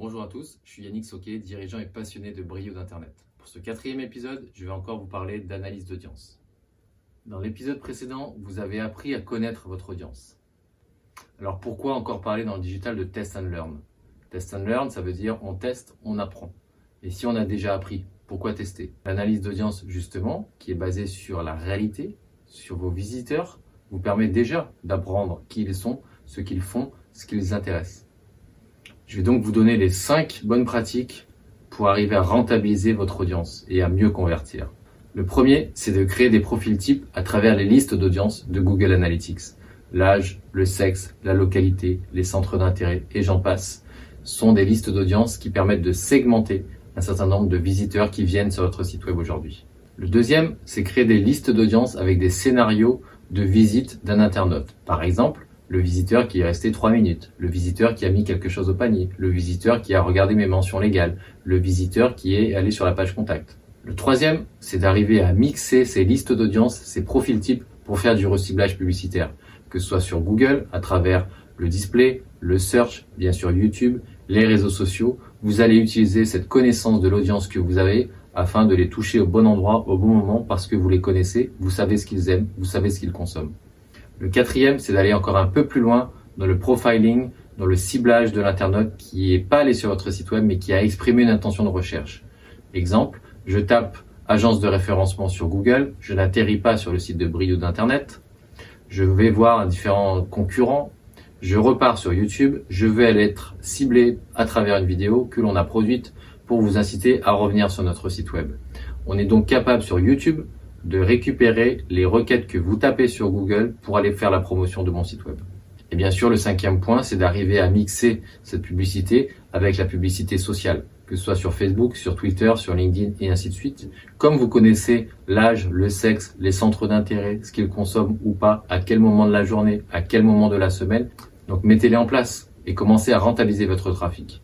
Bonjour à tous, je suis Yannick Soquet, dirigeant et passionné de brio d'Internet. Pour ce quatrième épisode, je vais encore vous parler d'analyse d'audience. Dans l'épisode précédent, vous avez appris à connaître votre audience. Alors pourquoi encore parler dans le digital de test and learn? Test and learn, ça veut dire on teste, on apprend. Et si on a déjà appris, pourquoi tester? L'analyse d'audience, justement, qui est basée sur la réalité, sur vos visiteurs, vous permet déjà d'apprendre qui ils sont, ce qu'ils font, ce qui les intéresse. Je vais donc vous donner les 5 bonnes pratiques pour arriver à rentabiliser votre audience et à mieux convertir. Le premier, c'est de créer des profils types à travers les listes d'audience de Google Analytics. L'âge, le sexe, la localité, les centres d'intérêt et j'en passe sont des listes d'audience qui permettent de segmenter un certain nombre de visiteurs qui viennent sur votre site web aujourd'hui. Le deuxième, c'est créer des listes d'audience avec des scénarios de visite d'un internaute. Par exemple, le visiteur qui est resté 3 minutes, le visiteur qui a mis quelque chose au panier, le visiteur qui a regardé mes mentions légales, le visiteur qui est allé sur la page contact. Le troisième, c'est d'arriver à mixer ces listes d'audience, ces profils types pour faire du reciblage publicitaire, que ce soit sur Google, à travers le display, le search, bien sûr YouTube, les réseaux sociaux. Vous allez utiliser cette connaissance de l'audience que vous avez afin de les toucher au bon endroit, au bon moment, parce que vous les connaissez, vous savez ce qu'ils aiment, vous savez ce qu'ils consomment. Le quatrième, c'est d'aller encore un peu plus loin dans le profiling, dans le ciblage de l'internaute qui n'est pas allé sur votre site web mais qui a exprimé une intention de recherche. Exemple, je tape agence de référencement sur Google, je n'atterris pas sur le site de Brio d'Internet, je vais voir différents concurrents, je repars sur YouTube, je vais aller être ciblé à travers une vidéo que l'on a produite pour vous inciter à revenir sur notre site web. On est donc capable sur YouTube de récupérer les requêtes que vous tapez sur Google pour aller faire la promotion de mon site web. Et bien sûr, le cinquième point, c'est d'arriver à mixer cette publicité avec la publicité sociale, que ce soit sur Facebook, sur Twitter, sur LinkedIn et ainsi de suite. Comme vous connaissez l'âge, le sexe, les centres d'intérêt, ce qu'ils consomment ou pas, à quel moment de la journée, à quel moment de la semaine, donc mettez-les en place et commencez à rentabiliser votre trafic.